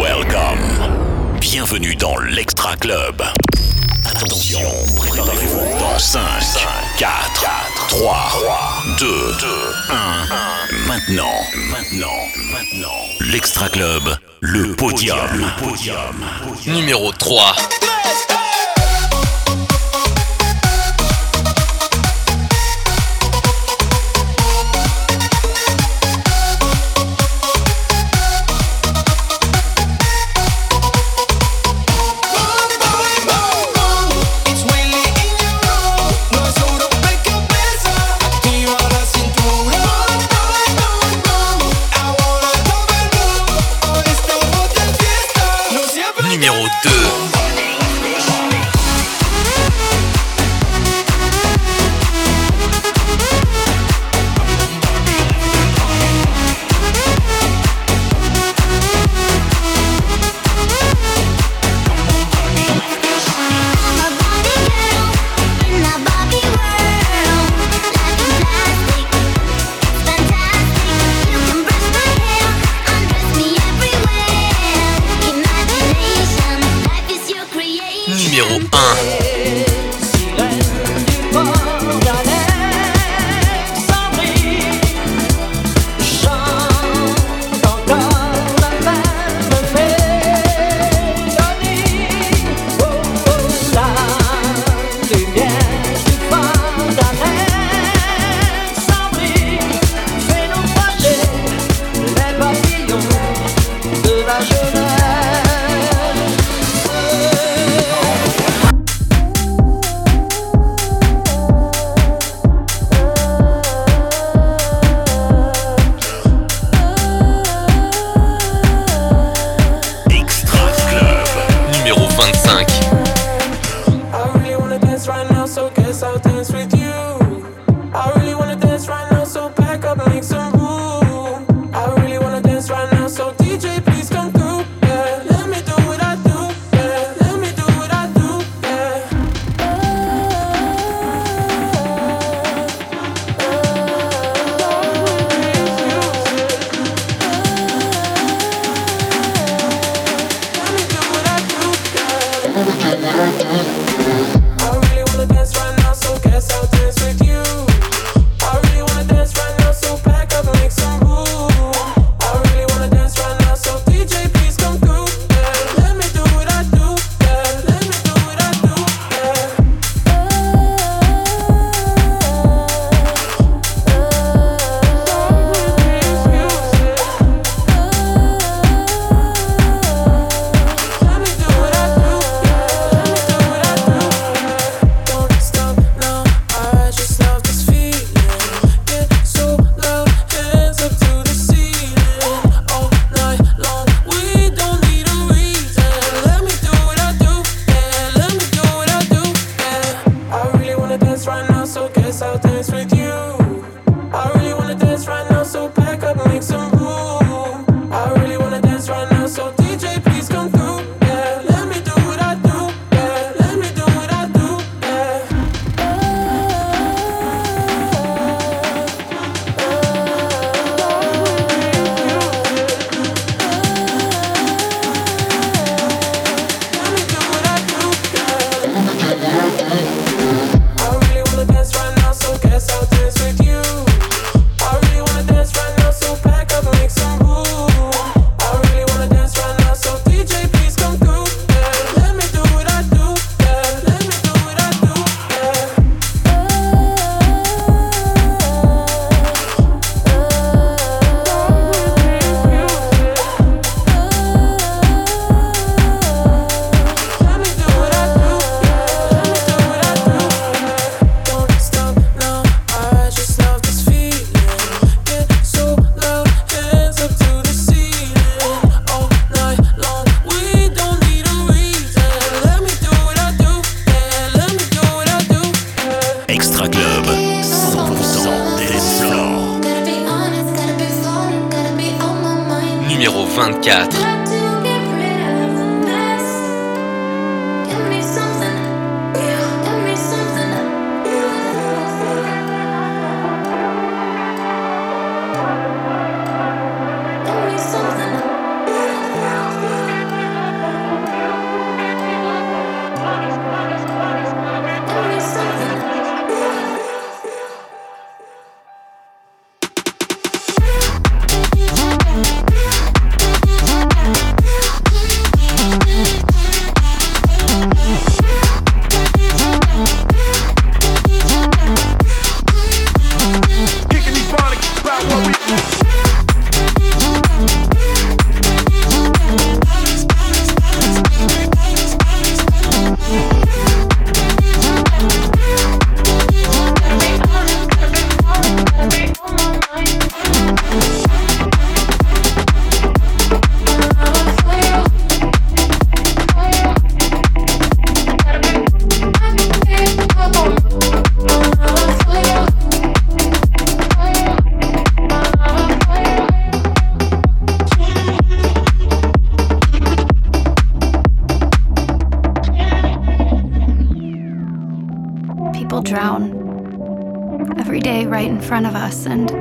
Welcome. Bienvenue dans l'Extra Club. Attention, préparez-vous dans 5, 4, 3, 2, 1. Maintenant, maintenant, maintenant. L'Extra Club, le podium. Le podium. Numéro 3. Front of us and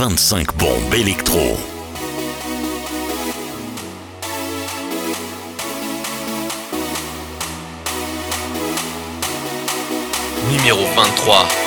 25 bombes électro. Numéro 23.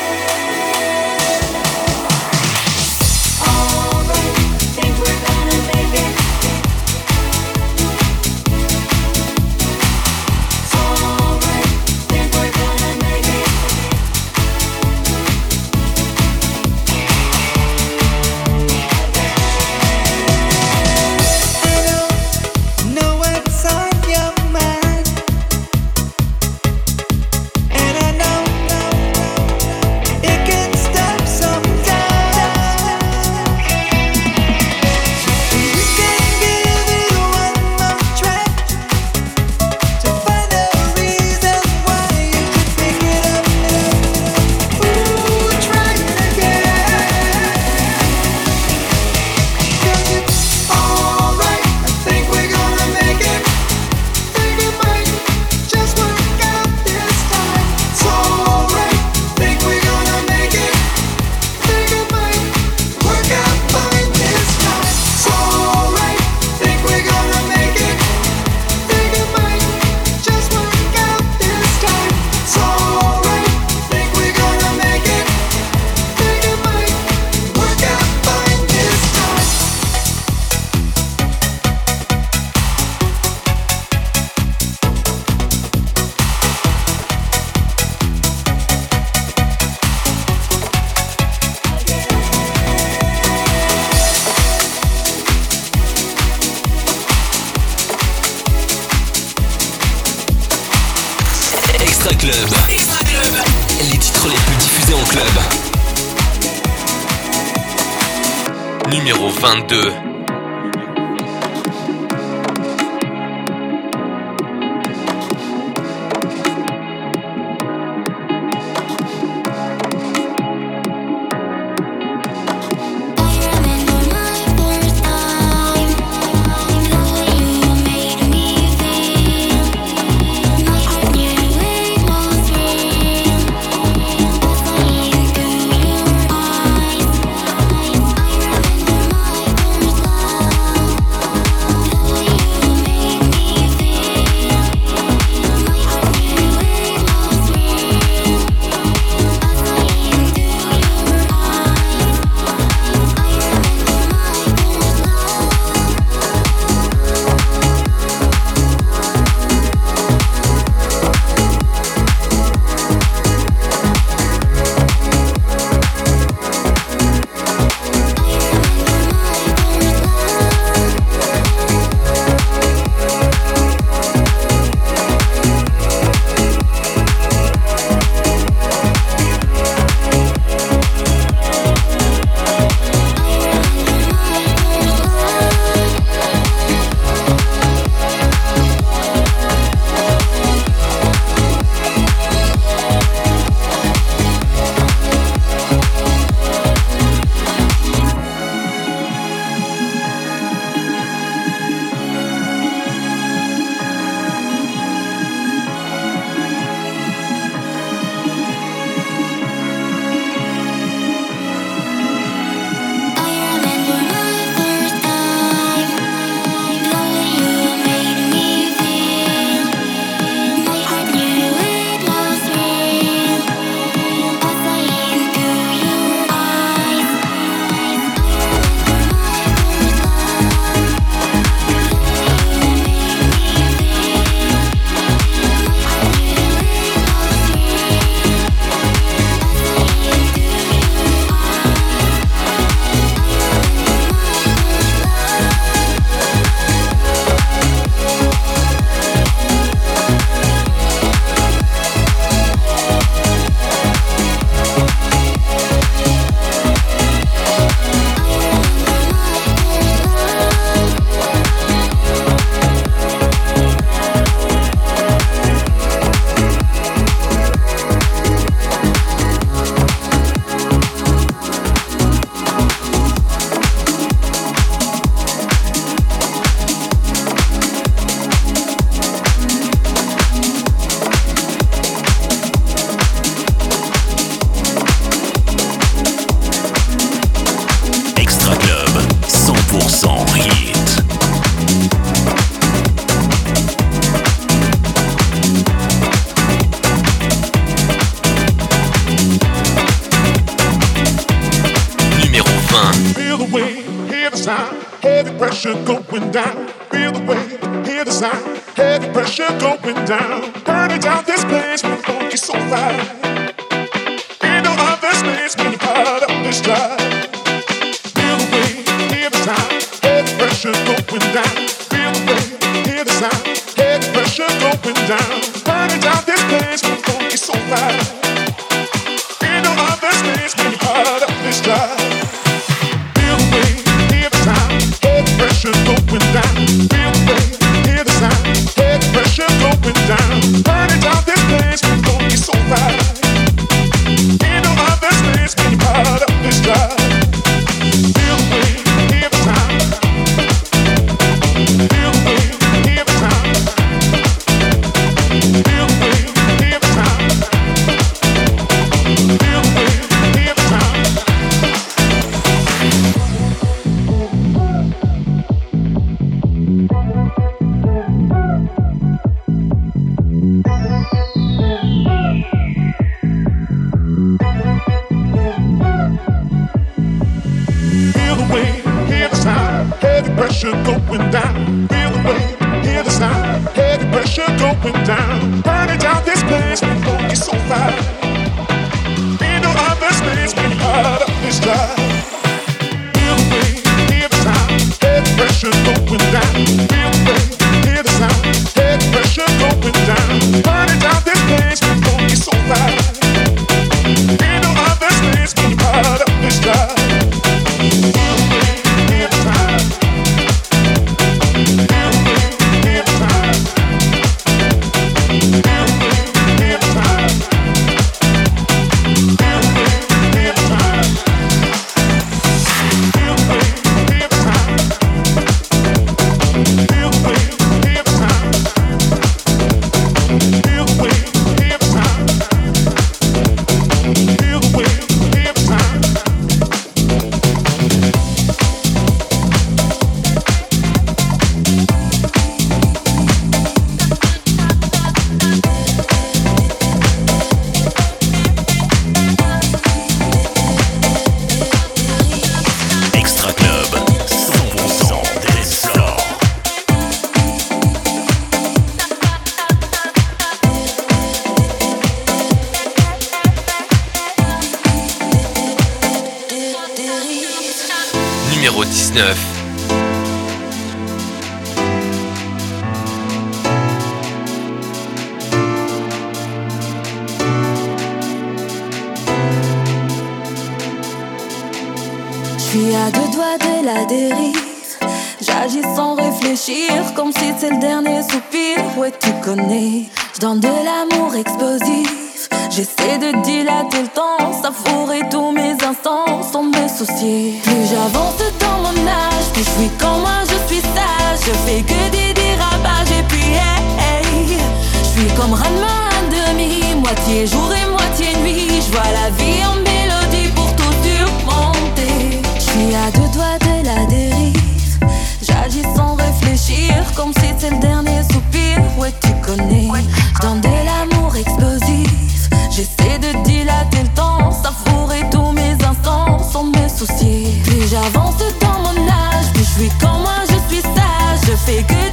hear the sound, heavy pressure going down. Feel the weight, hear the sound, heavy pressure going down. Burning down this place with funky soul fire. Ain't no other space when you're part of this drive. Feel the weight, hear the sound, heavy pressure going down. Feel the weight, hear the sound, heavy pressure going down. Burning down this place with funky soul fire. Ain't no other space when you're part of this drive. went down. Burn it down this place. Don't be so loud. figured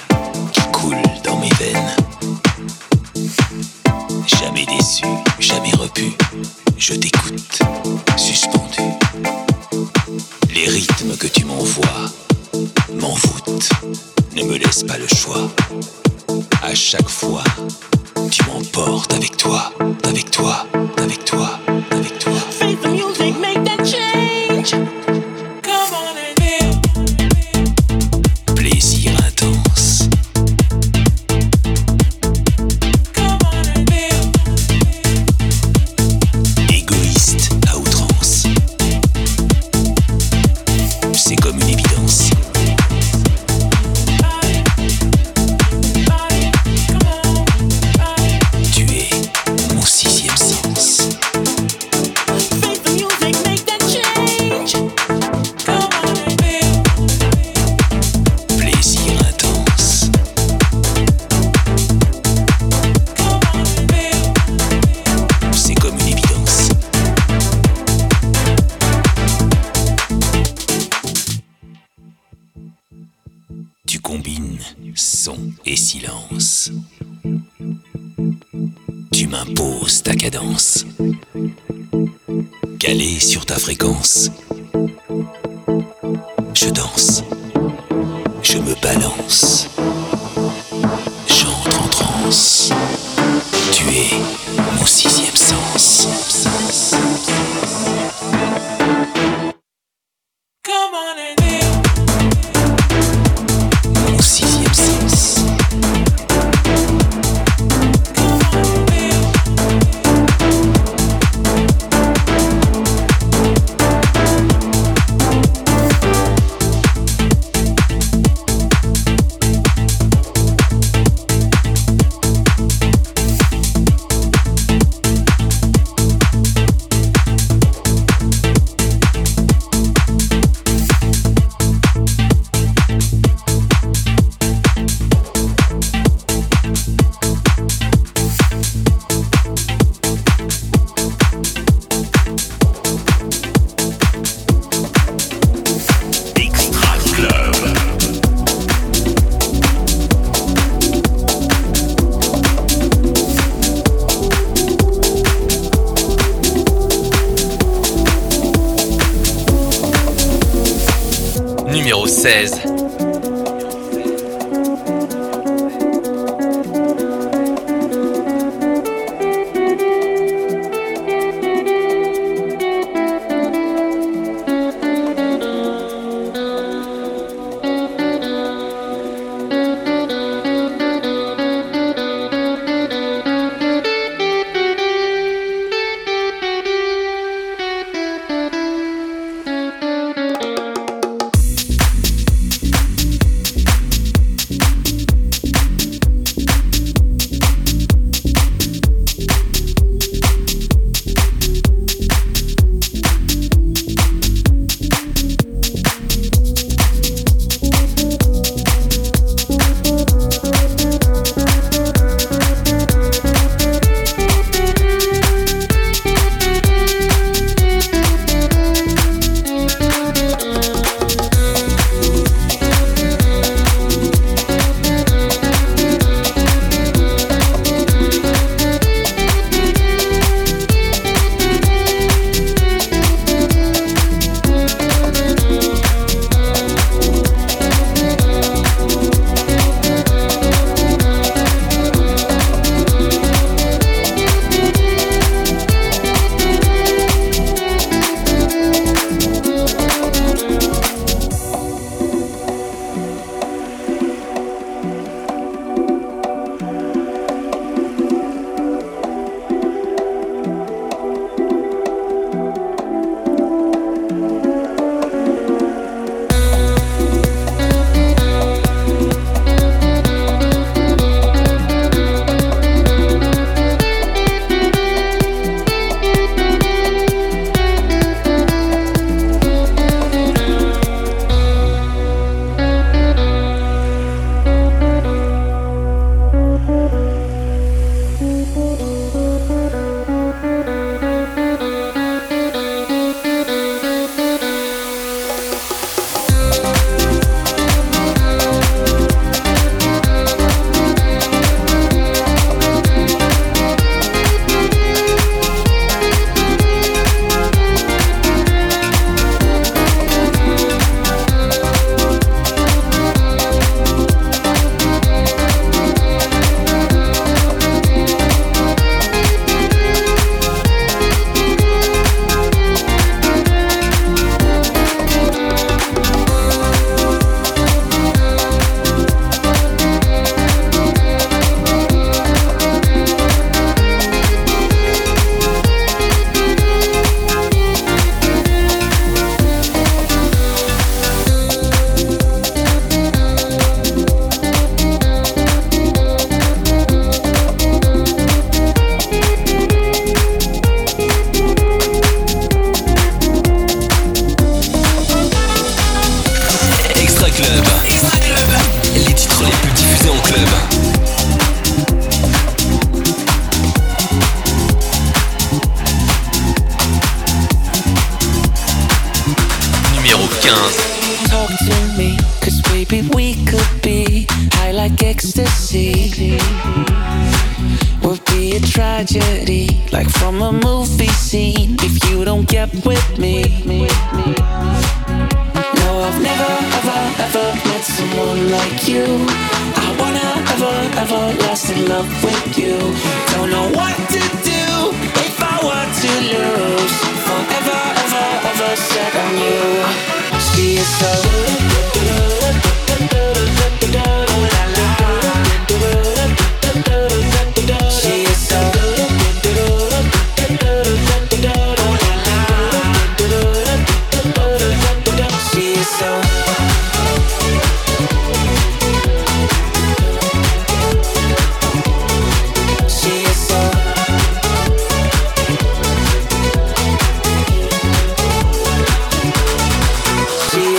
me laisse pas le choix. À chaque fois, tu m'emportes avec toi, avec toi, Simpsons.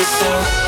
yourself.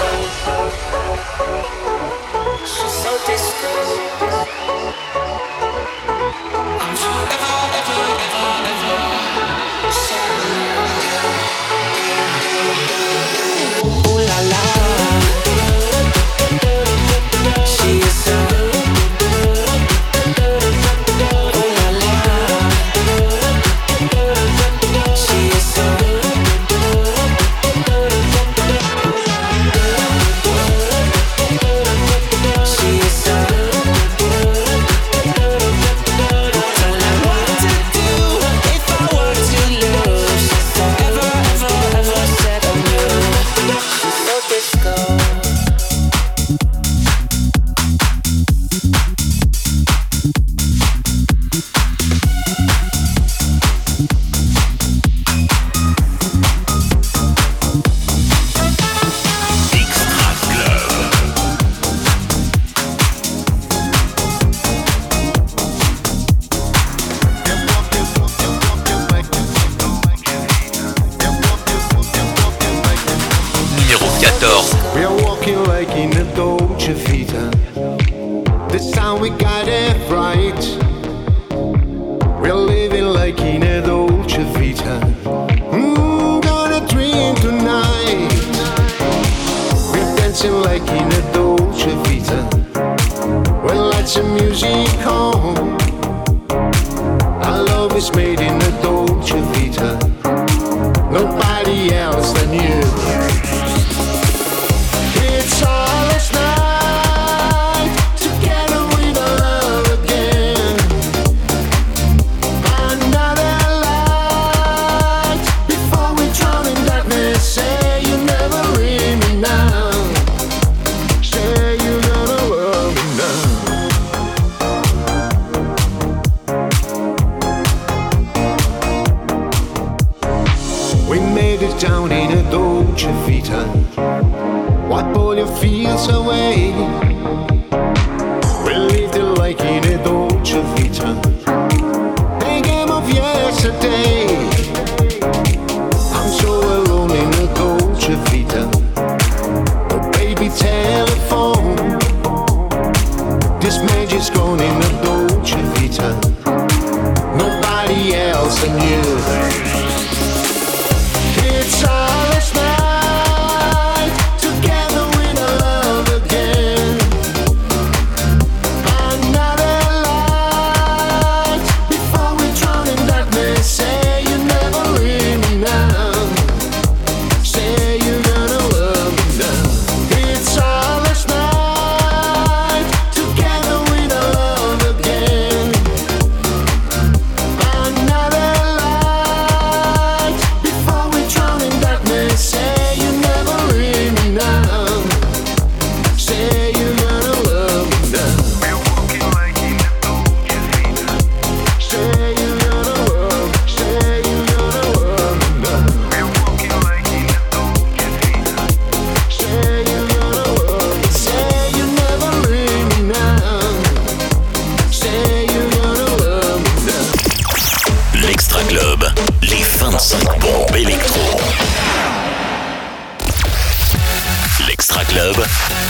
Club,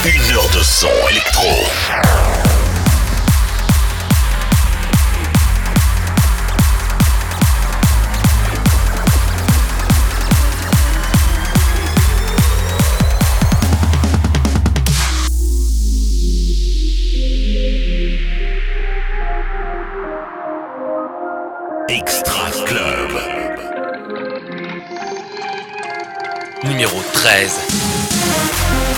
une heure de son électro. Extra Club numéro 13.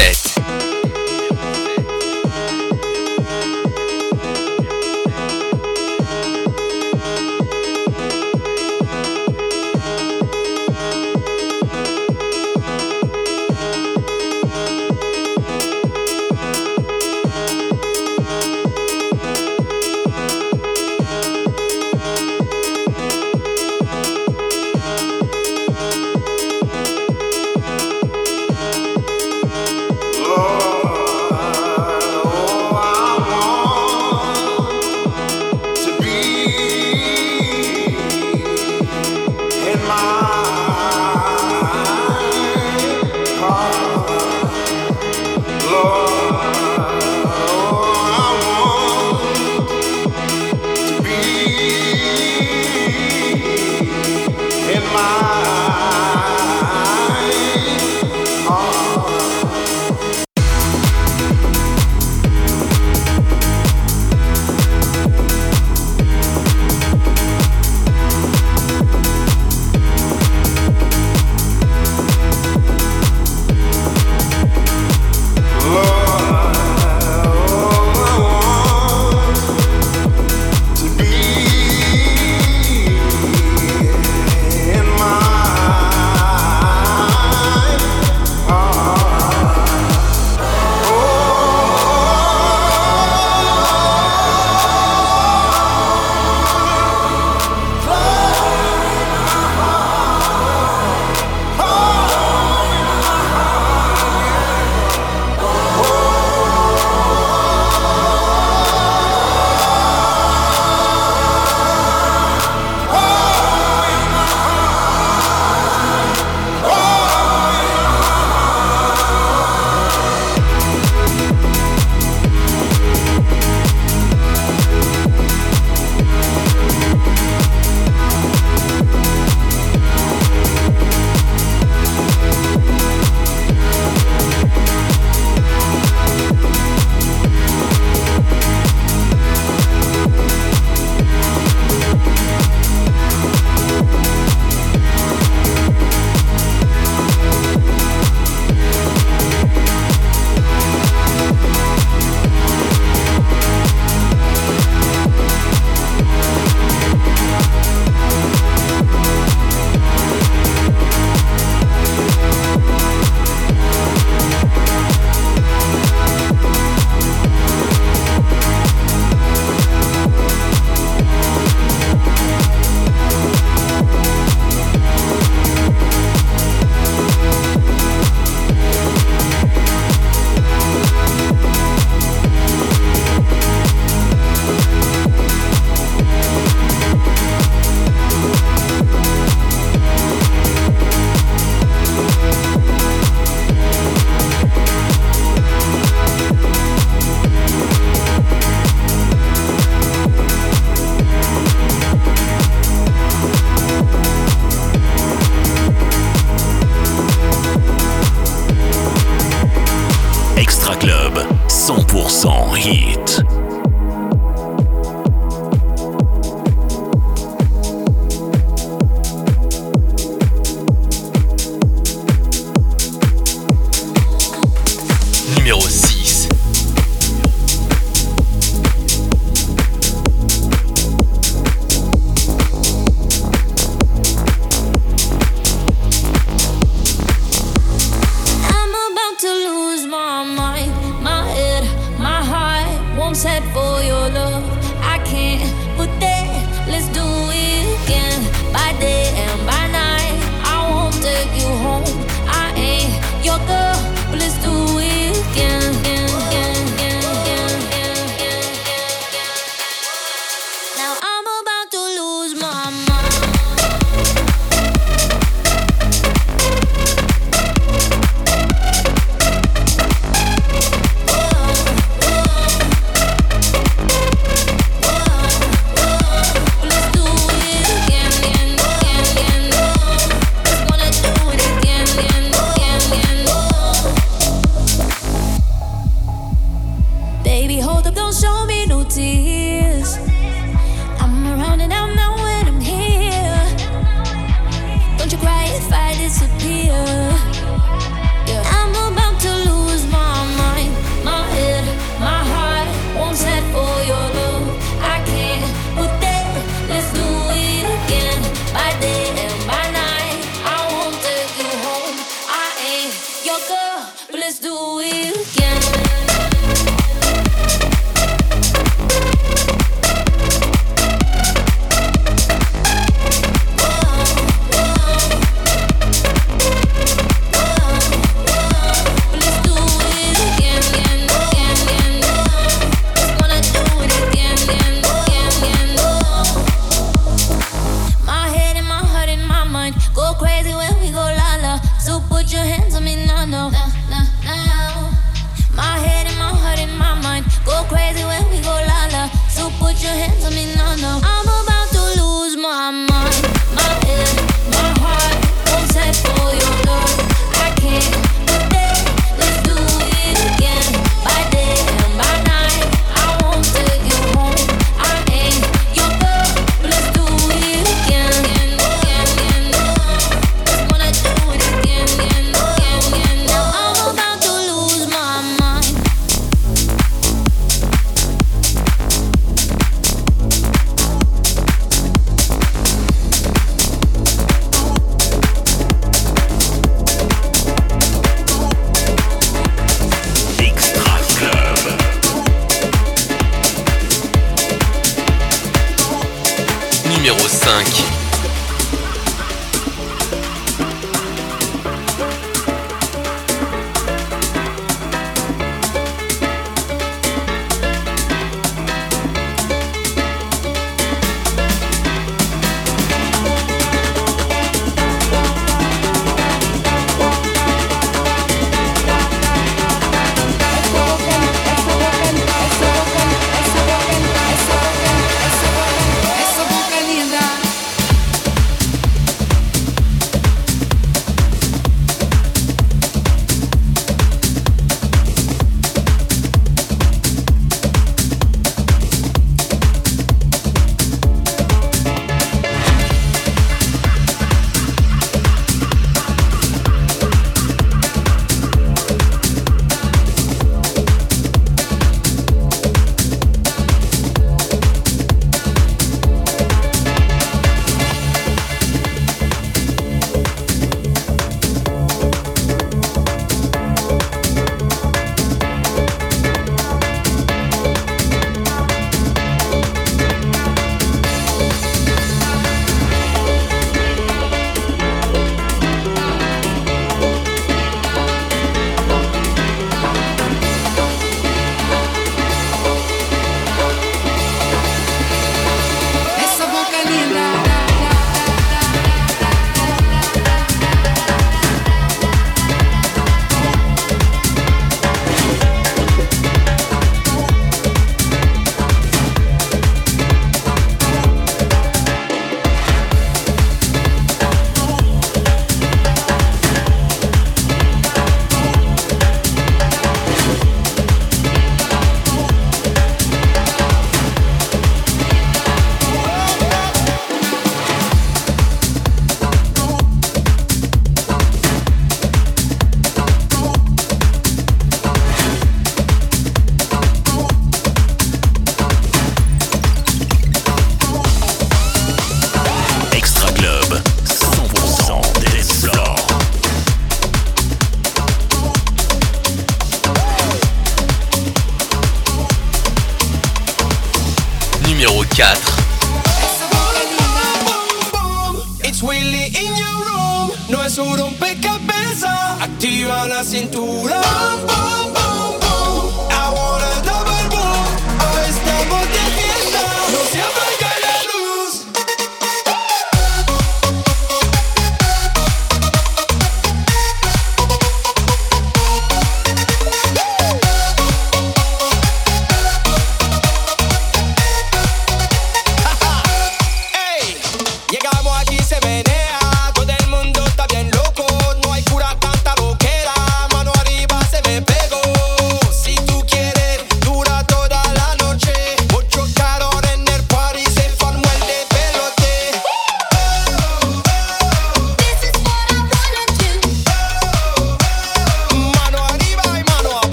set.